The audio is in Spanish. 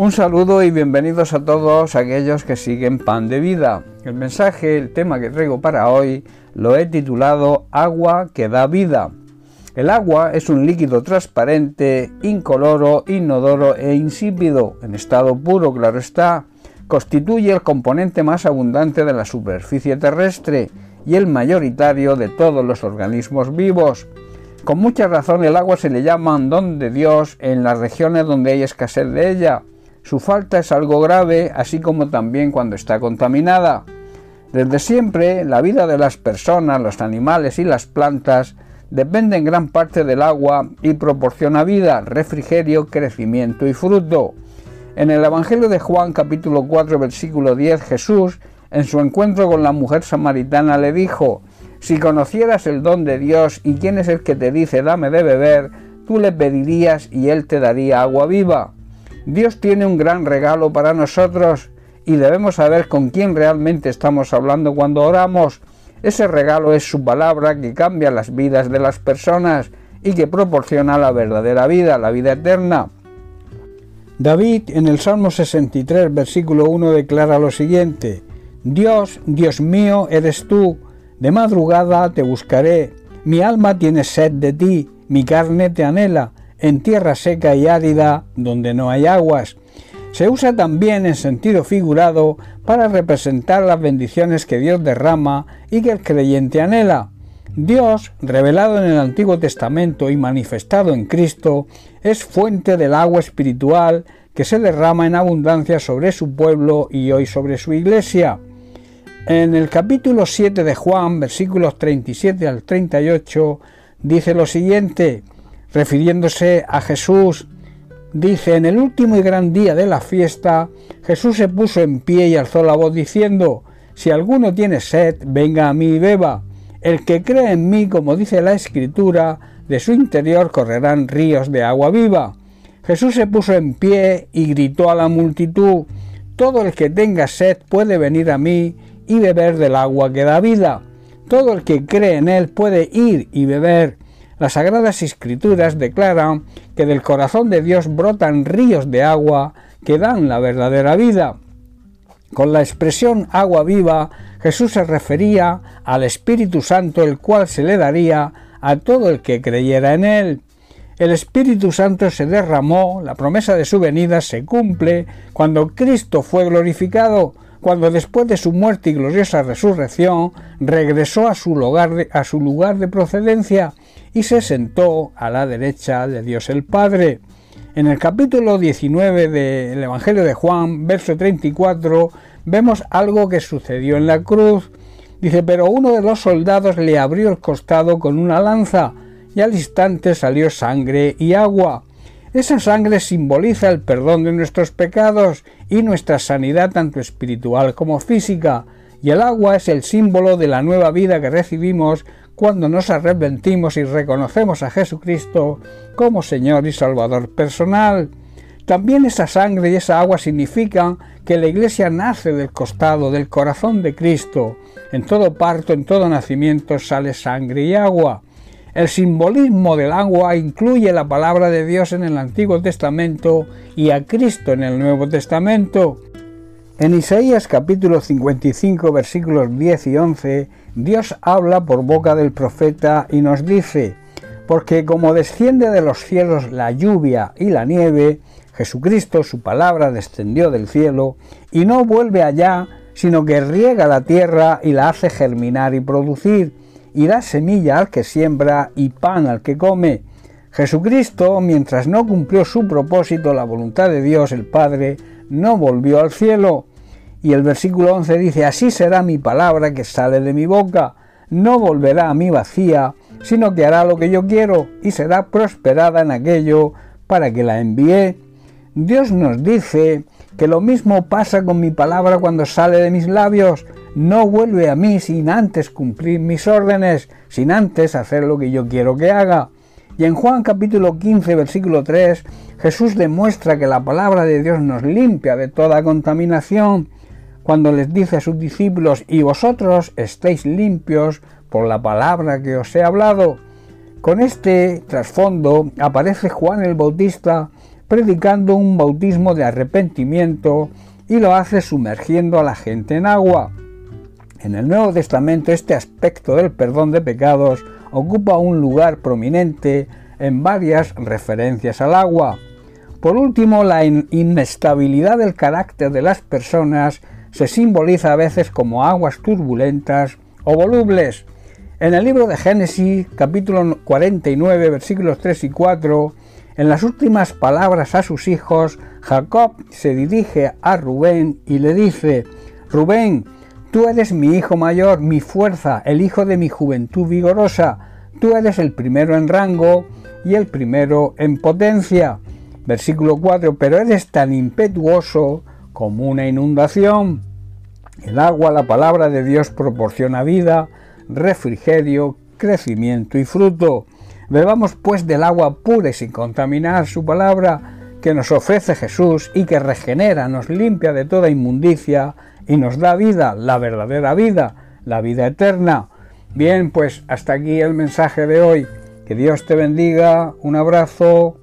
Un saludo y bienvenidos a todos aquellos que siguen Pan de Vida. El mensaje, el tema que traigo para hoy, lo he titulado Agua que da vida. El agua es un líquido transparente, incoloro, inodoro e insípido, en estado puro, claro está. Constituye el componente más abundante de la superficie terrestre y el mayoritario de todos los organismos vivos. Con mucha razón el agua se le llama don de Dios en las regiones donde hay escasez de ella su falta es algo grave, así como también cuando está contaminada. Desde siempre, la vida de las personas, los animales y las plantas depende en gran parte del agua y proporciona vida, refrigerio, crecimiento y fruto. En el Evangelio de Juan capítulo 4 versículo 10 Jesús, en su encuentro con la mujer samaritana, le dijo, Si conocieras el don de Dios y quién es el que te dice dame de beber, tú le pedirías y él te daría agua viva. Dios tiene un gran regalo para nosotros y debemos saber con quién realmente estamos hablando cuando oramos. Ese regalo es su palabra que cambia las vidas de las personas y que proporciona la verdadera vida, la vida eterna. David en el Salmo 63, versículo 1 declara lo siguiente, Dios, Dios mío, eres tú, de madrugada te buscaré, mi alma tiene sed de ti, mi carne te anhela, en tierra seca y árida donde no hay aguas. Se usa también en sentido figurado para representar las bendiciones que Dios derrama y que el creyente anhela. Dios, revelado en el Antiguo Testamento y manifestado en Cristo, es fuente del agua espiritual que se derrama en abundancia sobre su pueblo y hoy sobre su iglesia. En el capítulo 7 de Juan, versículos 37 al 38, dice lo siguiente, refiriéndose a Jesús, dice, en el último y gran día de la fiesta, Jesús se puso en pie y alzó la voz diciendo, si alguno tiene sed, venga a mí y beba. El que cree en mí, como dice la Escritura, de su interior correrán ríos de agua viva. Jesús se puso en pie y gritó a la multitud, Todo el que tenga sed puede venir a mí y beber del agua que da vida. Todo el que cree en él puede ir y beber. Las Sagradas Escrituras declaran que del corazón de Dios brotan ríos de agua que dan la verdadera vida. Con la expresión agua viva, Jesús se refería al Espíritu Santo, el cual se le daría a todo el que creyera en él. El Espíritu Santo se derramó, la promesa de su venida se cumple cuando Cristo fue glorificado, cuando después de su muerte y gloriosa resurrección regresó a su lugar de, a su lugar de procedencia y se sentó a la derecha de Dios el Padre. En el capítulo 19 del Evangelio de Juan, verso 34, vemos algo que sucedió en la cruz. Dice, pero uno de los soldados le abrió el costado con una lanza y al instante salió sangre y agua. Esa sangre simboliza el perdón de nuestros pecados y nuestra sanidad tanto espiritual como física, y el agua es el símbolo de la nueva vida que recibimos cuando nos arrepentimos y reconocemos a Jesucristo como Señor y Salvador personal. También esa sangre y esa agua significan que la iglesia nace del costado, del corazón de Cristo. En todo parto, en todo nacimiento sale sangre y agua. El simbolismo del agua incluye la palabra de Dios en el Antiguo Testamento y a Cristo en el Nuevo Testamento. En Isaías capítulo 55 versículos 10 y 11, Dios habla por boca del profeta y nos dice, porque como desciende de los cielos la lluvia y la nieve, Jesucristo, su palabra, descendió del cielo y no vuelve allá, sino que riega la tierra y la hace germinar y producir, y da semilla al que siembra y pan al que come. Jesucristo, mientras no cumplió su propósito, la voluntad de Dios el Padre, no volvió al cielo. Y el versículo 11 dice, así será mi palabra que sale de mi boca, no volverá a mí vacía, sino que hará lo que yo quiero y será prosperada en aquello para que la envíe. Dios nos dice que lo mismo pasa con mi palabra cuando sale de mis labios, no vuelve a mí sin antes cumplir mis órdenes, sin antes hacer lo que yo quiero que haga. Y en Juan capítulo 15, versículo 3, Jesús demuestra que la palabra de Dios nos limpia de toda contaminación, cuando les dice a sus discípulos, y vosotros estéis limpios por la palabra que os he hablado. Con este trasfondo aparece Juan el Bautista predicando un bautismo de arrepentimiento y lo hace sumergiendo a la gente en agua. En el Nuevo Testamento este aspecto del perdón de pecados ocupa un lugar prominente en varias referencias al agua. Por último, la inestabilidad del carácter de las personas se simboliza a veces como aguas turbulentas o volubles. En el libro de Génesis, capítulo 49, versículos 3 y 4, en las últimas palabras a sus hijos, Jacob se dirige a Rubén y le dice, Rubén, tú eres mi hijo mayor, mi fuerza, el hijo de mi juventud vigorosa, tú eres el primero en rango y el primero en potencia. Versículo 4, pero eres tan impetuoso como una inundación. El agua, la palabra de Dios, proporciona vida, refrigerio, crecimiento y fruto. Bebamos pues del agua pura y sin contaminar su palabra que nos ofrece Jesús y que regenera, nos limpia de toda inmundicia y nos da vida, la verdadera vida, la vida eterna. Bien, pues hasta aquí el mensaje de hoy. Que Dios te bendiga. Un abrazo.